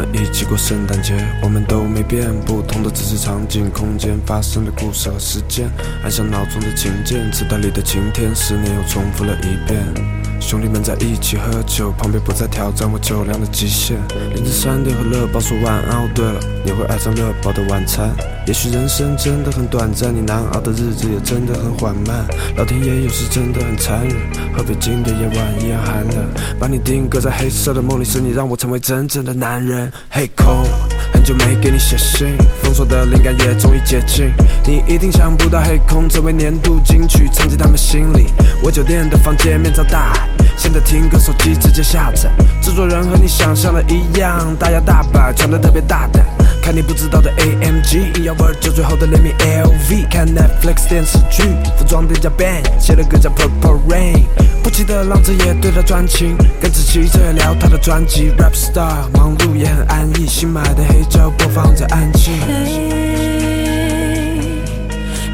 们一起过圣诞节。我们都没变，不同的只是场景、空间发生的故事和时间。按下脑中的琴键，磁带里的晴天，思念又重复了一遍。兄弟们在一起喝酒，旁边不再挑战我酒量的极限。凌晨三点和乐宝说晚安。哦，对了，你会爱上乐宝的晚餐。也许人生真的很短暂，你难熬的日子也真的很缓慢。老天爷有时真的很残忍，和北京的夜晚一样寒冷。把你定格在黑色的梦里，是你让我成为真正的男人。Hey Cole。很久没给你写信，封锁的灵感也终于解禁。你一定想不到，黑空成为年度金曲，藏进他们心里。我酒店的房间面朝大海，现在听歌手机直接下载。制作人和你想象的一样，大摇大摆，穿得特别大胆。看你不知道的 AMG，要玩酒醉后的联名 LV，看 Netflix 电视剧，服装店叫 Bang，写的歌叫 Purple Rain。不羁的浪子也对他专情，跟着骑车聊他的专辑。Rap star 忙碌也很安逸，新买的黑胶播放着安静。黑，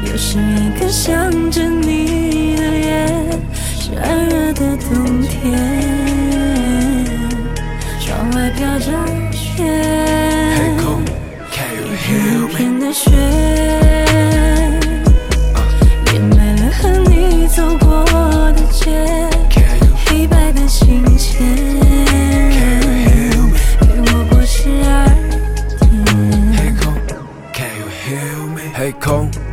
又是一个想着你的夜，炎热的冬天，窗外飘着雪，黑空，Can you hear 一 me？片的雪，掩埋了和你走过的街，黑白的信笺，陪我过十二天。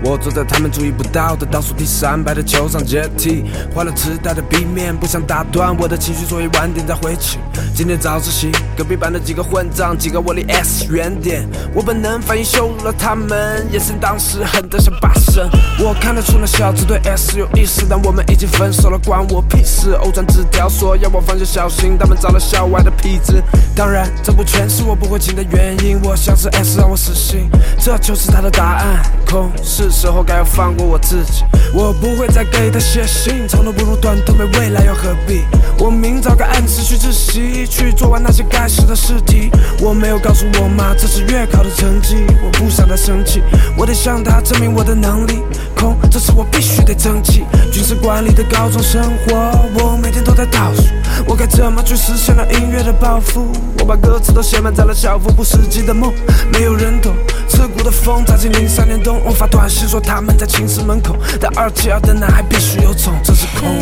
我坐在他们注意不到的倒数第三排的球场阶梯，换了磁带的 B 面，不想打断我的情绪，所以晚点再回寝。今天早自习，隔壁班的几个混账，几个我离 S 远点，我本能反应羞辱了他们，眼神当时狠得像八神。我看得出那小子对 S 有意思，但我们已经分手了，关我屁事。欧转纸条说要我放下小心，他们找了校外的痞子。当然，这不全是我不会请的原因，我想是 S 让我死心，这就是他的答案。空，是时候该要放过我自己，我不会再给他写信，长痛不如短痛，没未来又何必？我明早该按时去自习，去做完那些该死的试题。我没有告诉我妈这是月考的成绩，我不想再生气，我得向她证明我的能力。空，这次我必须得争气。军事管理的高中生活，我每天都在倒数，我该怎么去实现那音乐的抱负？我把歌词都写满在了小腹部实际的梦，没有人懂。刺骨的风扎进零三年冬，我发短信说他们在寝室门口，但二七二的男孩必须有种，这是空。黑，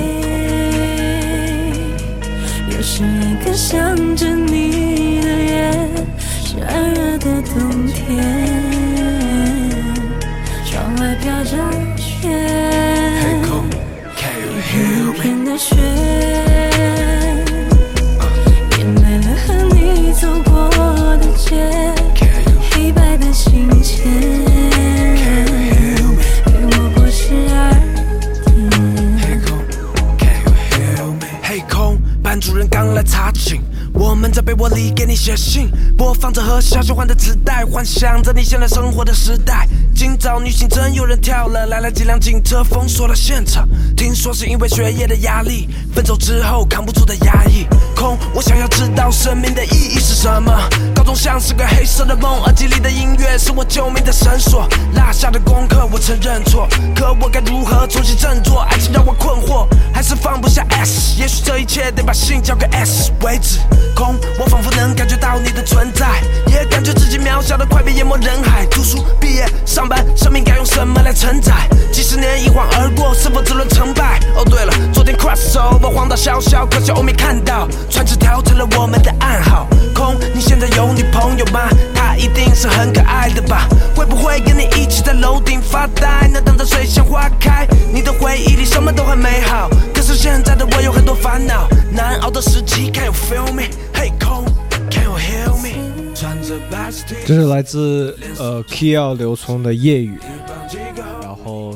又是一个想着你的夜，炎热的冬天，窗外飘着雪，黑空，Can you hear 一 me？片的雪，查寝，我们在被窝里给你写信，播放着和小喜欢的磁带，幻想着你现在生活的时代。今早女性真有人跳了，来了几辆警车封锁了现场，听说是因为学业的压力，分手之后扛不住的压抑。空，我想要知道生命的意义是什么。高中像是个黑色的梦，耳机里的音乐是我救命的绳索。落下的功课我承认错，可我该如何重新振作？爱情让我困惑，还是放不下 S？也许这一切得把信交给 S 为止。空，我仿佛能感觉到你的存在，也感觉自己渺小的快被淹没人海。读书、毕业、上班，生命该用什么来承载？几十年一晃而过，是否只论成败？哦，对了，昨天 crossover 晃到小小，可惜我没看到，传纸条成了我们的暗号。空，你现在有女朋友吗？她一定是很可爱的吧？会不会跟你一起在楼顶发呆？那等着水仙花开，你的回忆里什么都很美好。可是现在的我有很多烦恼，难熬的时期，Can you feel me？Hey Cole，Can you hear me？这是来自呃 k i l 刘聪的《夜雨》，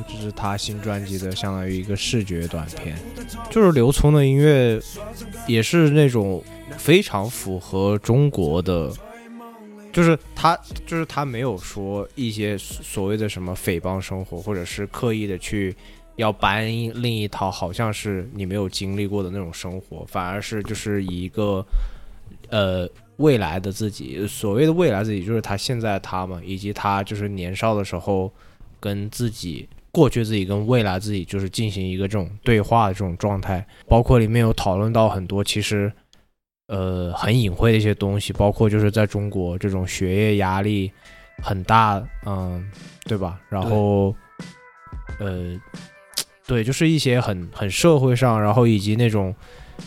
就是他新专辑的相当于一个视觉短片。就是刘聪的音乐也是那种非常符合中国的，就是他就是他没有说一些所谓的什么匪帮生活，或者是刻意的去要搬另一套好像是你没有经历过的那种生活，反而是就是以一个呃未来的自己，所谓的未来自己就是他现在他嘛，以及他就是年少的时候跟自己过去自己跟未来自己就是进行一个这种对话的这种状态，包括里面有讨论到很多其实呃很隐晦的一些东西，包括就是在中国这种学业压力很大，嗯，对吧？然后呃，对，就是一些很很社会上，然后以及那种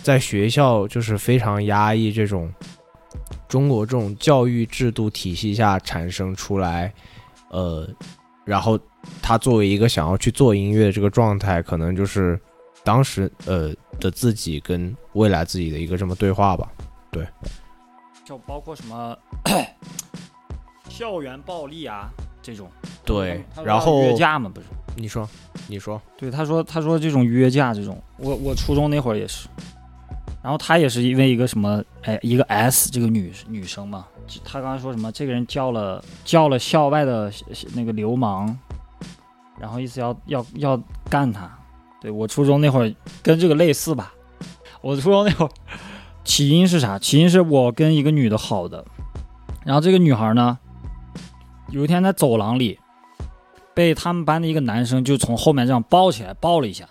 在学校就是非常压抑这种中国这种教育制度体系下产生出来，呃，然后他作为一个想要去做音乐的这个状态，可能就是当时呃的自己跟未来自己的一个这么对话吧。对就包括什么 *coughs* 校园暴力啊这种。对然后约架嘛，不是？你说，你说，对，他说他说这种约架这种，我我初中那会儿也是，然后他也是因为一个什么，哎，一个 S 这个女女生嘛，他刚才说什么，这个人叫了叫了校外的那个流氓，然后意思要要要干他。对我初中那会儿跟这个类似吧，我初中那会儿起因是啥？起因是我跟一个女的好的，然后这个女孩呢，有一天在走廊里。被他们班的一个男生就从后面这样抱起来，抱了一下。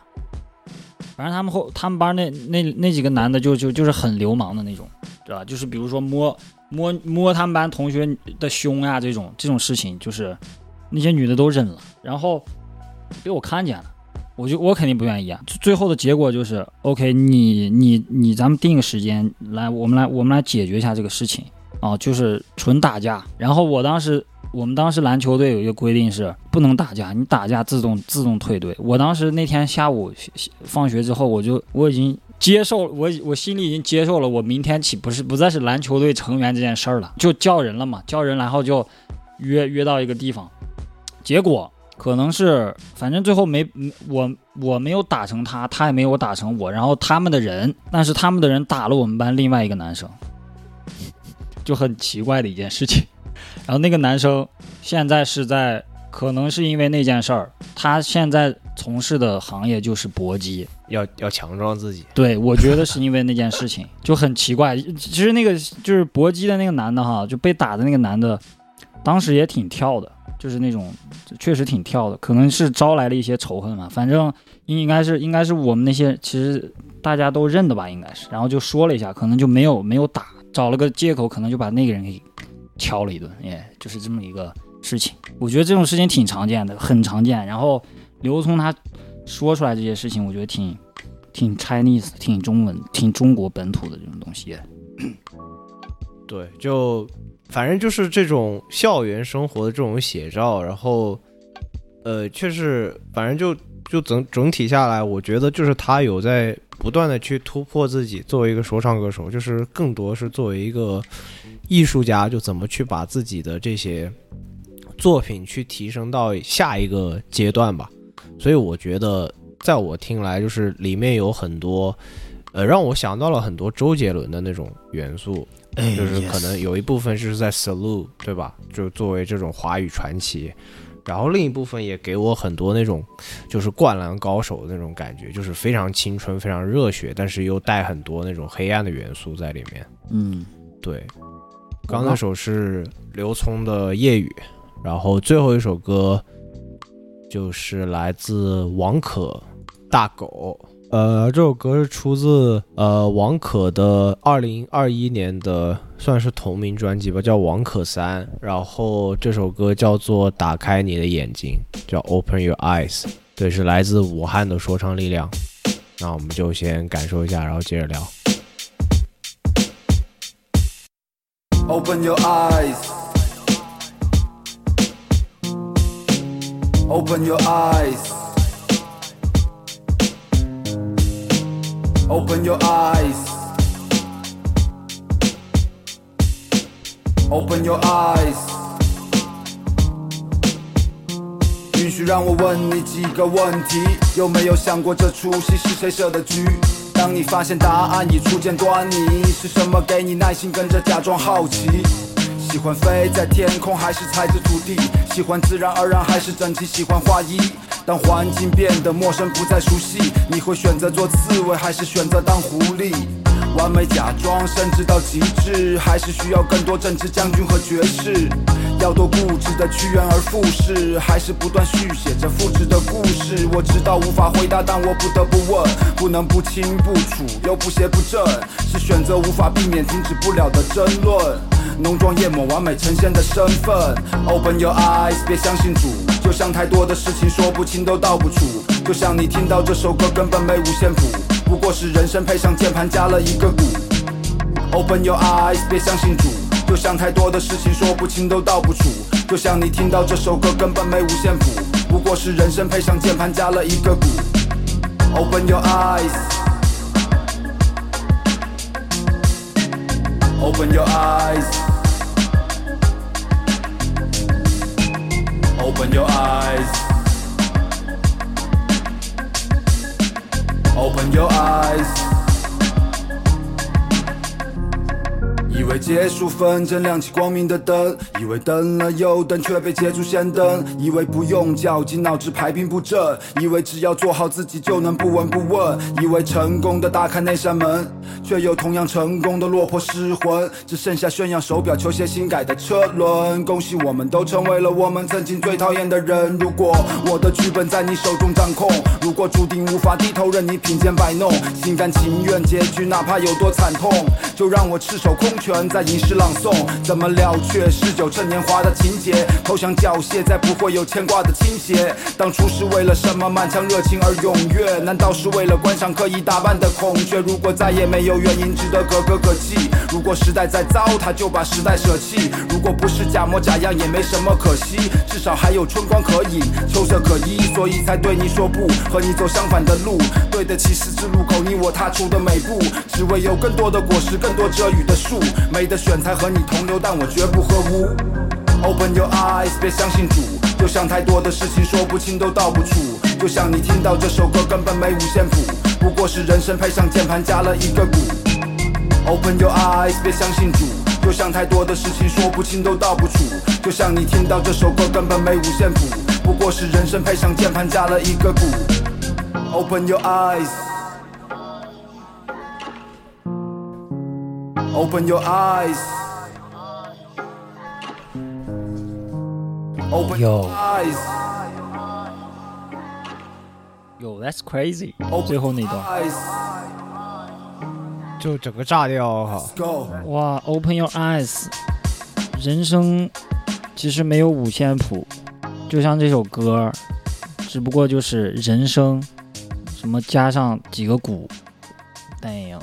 反正他们后他们班那那那几个男的就就就是很流氓的那种，对吧？就是比如说摸摸摸他们班同学的胸呀、这种这种事情，就是那些女的都忍了。然后被我看见了，我就我肯定不愿意啊。最后的结果就是，OK，你你你，咱们定个时间来，我们来我们来解决一下这个事情啊，就是纯打架。然后我当时。我们当时篮球队有一个规定是不能打架，你打架自动自动退队。我当时那天下午放学之后，我就我已经接受我我心里已经接受了，我明天起不是不再是篮球队成员这件事儿了，就叫人了嘛，叫人然后就约约到一个地方。结果可能是反正最后没我我没有打成他，他也没有打成我，然后他们的人，但是他们的人打了我们班另外一个男生，就很奇怪的一件事情。*laughs* 然后那个男生现在是在，可能是因为那件事儿，他现在从事的行业就是搏击，要要强壮自己。对，我觉得是因为那件事情 *laughs* 就很奇怪。其实那个就是搏击的那个男的哈，就被打的那个男的，当时也挺跳的，就是那种确实挺跳的，可能是招来了一些仇恨嘛。反正应该是应该是我们那些其实大家都认的吧，应该是。然后就说了一下，可能就没有没有打，找了个借口，可能就把那个人给。敲了一顿，也，就是这么一个事情。我觉得这种事情挺常见的，很常见。然后刘聪他说出来这些事情，我觉得挺挺 Chinese，挺中文，挺中国本土的这种东西。对，就反正就是这种校园生活的这种写照。然后，呃，确实，反正就就整整体下来，我觉得就是他有在不断的去突破自己，作为一个说唱歌手，就是更多是作为一个。艺术家就怎么去把自己的这些作品去提升到下一个阶段吧，所以我觉得，在我听来，就是里面有很多，呃，让我想到了很多周杰伦的那种元素，就是可能有一部分是在 Salute，对吧？就作为这种华语传奇，然后另一部分也给我很多那种就是灌篮高手的那种感觉，就是非常青春、非常热血，但是又带很多那种黑暗的元素在里面。嗯，对。刚那首是刘聪的《夜雨》，然后最后一首歌就是来自王可《大狗》。呃，这首歌是出自呃王可的二零二一年的算是同名专辑吧，叫《王可三》。然后这首歌叫做《打开你的眼睛》，叫 Open Your Eyes。对，是来自武汉的说唱力量。那我们就先感受一下，然后接着聊。Open your eyes. Open your eyes. Open your eyes. Open your eyes. 允许让我问你几个问题，有没有想过这出戏是谁设的局？当你发现答案已初见端倪，是什么给你耐心跟着假装好奇？喜欢飞在天空还是踩着土地？喜欢自然而然还是整齐？喜欢画一？当环境变得陌生不再熟悉，你会选择做刺猬还是选择当狐狸？完美假装甚至到极致，还是需要更多政治将军和爵士？要多固执的趋炎而复始，还是不断续写着复制的故事？我知道无法回答，但我不得不问，不能不清不楚又不邪不正，是选择无法避免停止不了的争论。浓妆艳抹，完美呈现的身份。Open your eyes，别相信主，就像太多的事情说不清都道不出。就像你听到这首歌根本没五线谱，不过是人声配上键盘加了一个鼓。Open your eyes，别相信主，就像太多的事情说不清都道不出。就像你听到这首歌根本没五线谱，不过是人声配上键盘加了一个鼓。Open your eyes。Open your eyes. Open your eyes. Open your eyes. 以为结束纷争，亮起光明的灯；以为等了又等，却被捷足先登；以为不用绞尽，脑汁排兵布阵；以为只要做好自己就能不闻不问；以为成功的打开那扇门，却又同样成功的落魄失魂。只剩下炫耀手表、球鞋、新改的车轮。恭喜我们都成为了我们曾经最讨厌的人。如果我的剧本在你手中掌控，如果注定无法低头，任你品鉴摆弄，心甘情愿结局哪怕有多惨痛，就让我赤手空拳在吟诗朗诵。怎么了却嗜酒趁年华的情节？投降缴械，再不会有牵挂的倾斜。当初是为了什么满腔热情而踊跃？难道是为了观赏刻意打扮的孔雀？如果再也没没有原因值得可歌可泣，如果时代再糟蹋，就把时代舍弃。如果不是假模假样，也没什么可惜，至少还有春光可饮，秋色可依，所以才对你说不，和你走相反的路，对得起十字路口你我踏出的每步，只为有更多的果实，更多遮雨的树，没得选才和你同流，但我绝不喝污。Open your eyes，别相信主，就像太多的事情说不清都道不出，就像你听到这首歌根本没五线谱，不过是人生配上键盘加了一个鼓。Open your eyes，别相信主，就像太多的事情说不清都道不出，就像你听到这首歌根本没五线谱，不过是人生配上键盘加了一个鼓。Open your eyes。Open your eyes. Open your Yo. 有 That's crazy，最后那段，就整个炸掉哈。Go. 哇，Open your eyes，人生其实没有五线谱，就像这首歌，只不过就是人生，什么加上几个鼓，damn，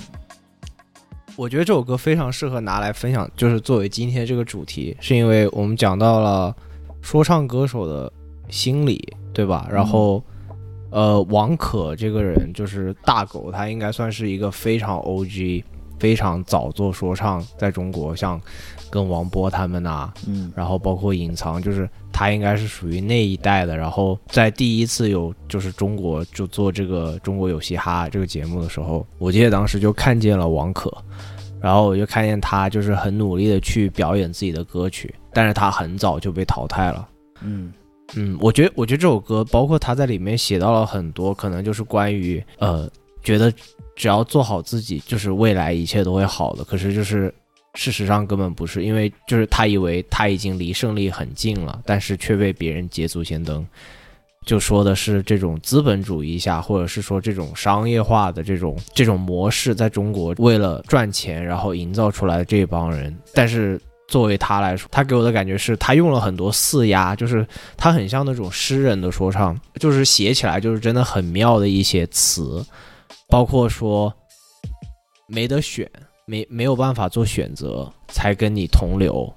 我觉得这首歌非常适合拿来分享，就是作为今天这个主题，是因为我们讲到了说唱歌手的心理，对吧？然后，呃，王可这个人就是大狗，他应该算是一个非常 OG、非常早做说唱，在中国，像跟王波他们呐、嗯然后包括隐藏，就是他应该是属于那一代的。然后在第一次有就是中国就做这个中国有嘻哈这个节目的时候，我记得当时就看见了王可，然后我就看见他就是很努力的去表演自己的歌曲，但是他很早就被淘汰了。嗯嗯，我觉得我觉得这首歌包括他在里面写到了很多，可能就是关于呃，觉得只要做好自己，就是未来一切都会好的。可是就是事实上根本不是，因为就是他以为他已经离胜利很近了，但是却被别人捷足先登。就说的是这种资本主义下，或者是说这种商业化的这种这种模式，在中国为了赚钱，然后营造出来的这帮人，但是。作为他来说，他给我的感觉是他用了很多四押，就是他很像那种诗人的说唱，就是写起来就是真的很妙的一些词，包括说没得选，没没有办法做选择，才跟你同流，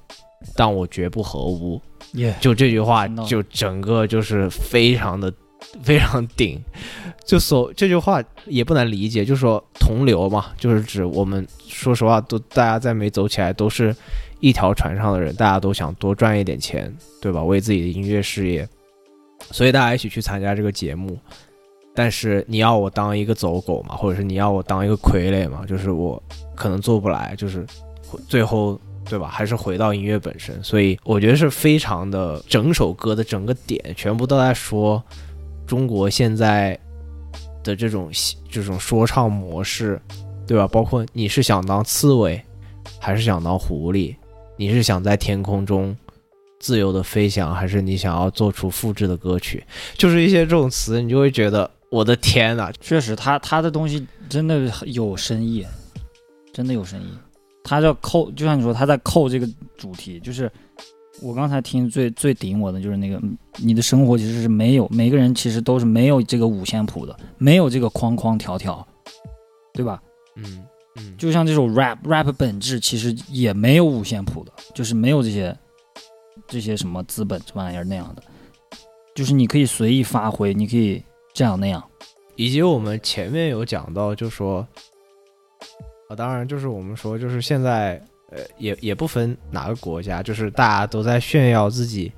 但我绝不合污。耶，就这句话就整个就是非常的非常顶。就所这句话也不难理解，就说同流嘛，就是指我们说实话都大家在没走起来都是一条船上的人，大家都想多赚一点钱，对吧？为自己的音乐事业，所以大家一起去参加这个节目。但是你要我当一个走狗嘛，或者是你要我当一个傀儡嘛，就是我可能做不来，就是最后对吧？还是回到音乐本身，所以我觉得是非常的整首歌的整个点全部都在说中国现在的这种这种说唱模式，对吧？包括你是想当刺猬，还是想当狐狸？你是想在天空中自由的飞翔，还是你想要做出复制的歌曲？就是一些这种词，你就会觉得我的天呐，确实他他的东西真的有深意，真的有深意。他叫扣，就像你说，他在扣这个主题，就是我刚才听最最顶我的就是那个，嗯你的生活其实是没有每个人其实都是没有这个五线谱的，没有这个框框条条，对吧？嗯嗯，就像这首 rap rap 本质其实也没有五线谱的，就是没有这些这些什么资本这玩意儿那样的，就是你可以随意发挥，你可以这样那样。以及我们前面有讲到，就说，啊，当然就是我们说，就是现在，呃，也也不分哪个国家，就是大家都在炫耀自己，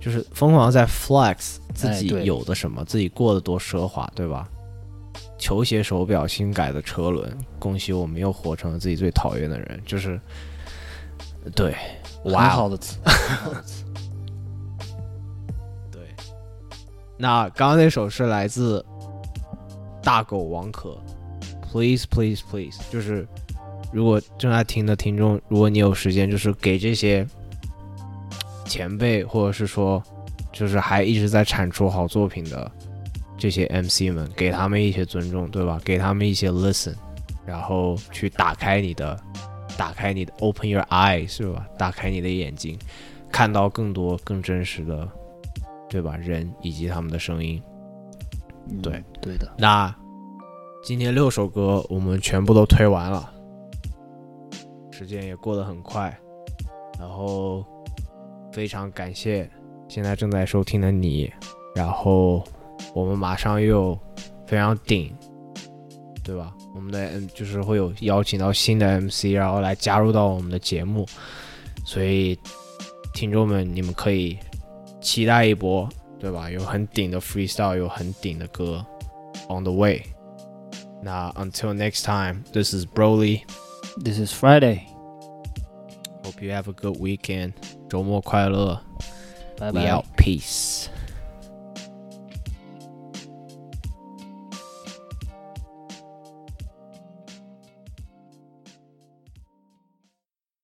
就是疯狂在 flex 自己有的什么，自己过得多奢华，对吧？球鞋、手表、新改的车轮，恭喜我们又活成了自己最讨厌的人，就是，对，很哇哦，好的词，*laughs* 很好的词。对，那刚刚那首是来自大狗王可，Please Please Please，就是如果正在听的听众，如果你有时间，就是给这些前辈，或者是说就是还一直在产出好作品的这些 MC 们，给他们一些尊重，对吧？给他们一些 listen，然后去打开你的，打开你的 open your eyes，是吧？打开你的眼睛，看到更多更真实的。对吧？人以及他们的声音。嗯对对的，那今天六首歌我们全部都推完了，时间也过得很快，然后非常感谢现在正在收听的你，然后我们马上又有非常顶，对吧？我们的嗯就是会有邀请到新的 MC，然后来加入到我们的节目，所以听众们你们可以期待一波，对吧？有很顶的 freestyle，有很顶的歌 on the way。那 until next time, this is Broly. This is Friday，Hope you have a good weekend. 周末快乐。拜 We 拜 out. Peace.